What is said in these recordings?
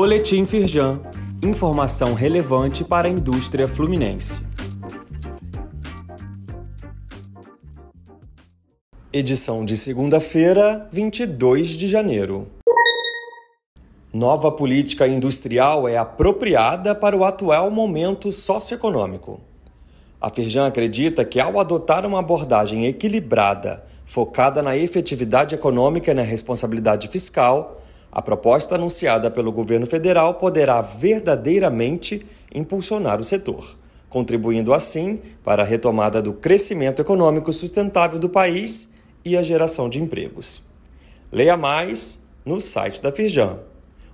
Boletim Firjan. Informação relevante para a indústria fluminense. Edição de segunda-feira, 22 de janeiro. Nova política industrial é apropriada para o atual momento socioeconômico. A Firjan acredita que, ao adotar uma abordagem equilibrada, focada na efetividade econômica e na responsabilidade fiscal, a proposta anunciada pelo governo federal poderá verdadeiramente impulsionar o setor, contribuindo assim para a retomada do crescimento econômico sustentável do país e a geração de empregos. Leia mais no site da Firjan.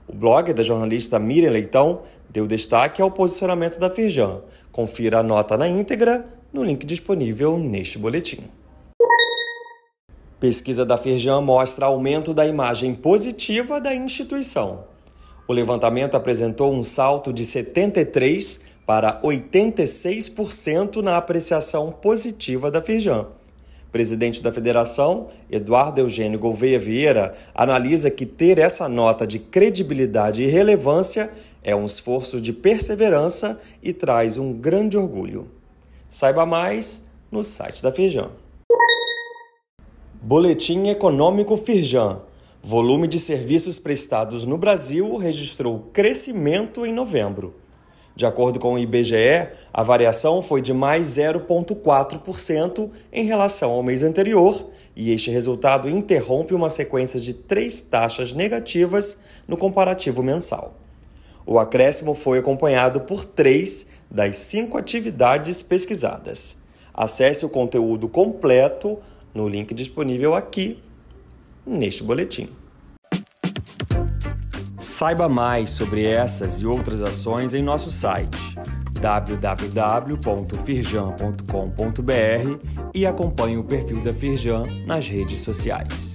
O blog da jornalista Miriam Leitão deu destaque ao posicionamento da Firjan. Confira a nota na íntegra no link disponível neste boletim. Pesquisa da Firjan mostra aumento da imagem positiva da instituição. O levantamento apresentou um salto de 73 para 86% na apreciação positiva da Firjan. Presidente da federação, Eduardo Eugênio Gouveia Vieira, analisa que ter essa nota de credibilidade e relevância é um esforço de perseverança e traz um grande orgulho. Saiba mais no site da Firjan. Boletim Econômico Firjan. Volume de serviços prestados no Brasil registrou crescimento em novembro. De acordo com o IBGE, a variação foi de mais 0,4% em relação ao mês anterior, e este resultado interrompe uma sequência de três taxas negativas no comparativo mensal. O acréscimo foi acompanhado por três das cinco atividades pesquisadas. Acesse o conteúdo completo no link disponível aqui neste boletim. Saiba mais sobre essas e outras ações em nosso site www.firjan.com.br e acompanhe o perfil da Firjan nas redes sociais.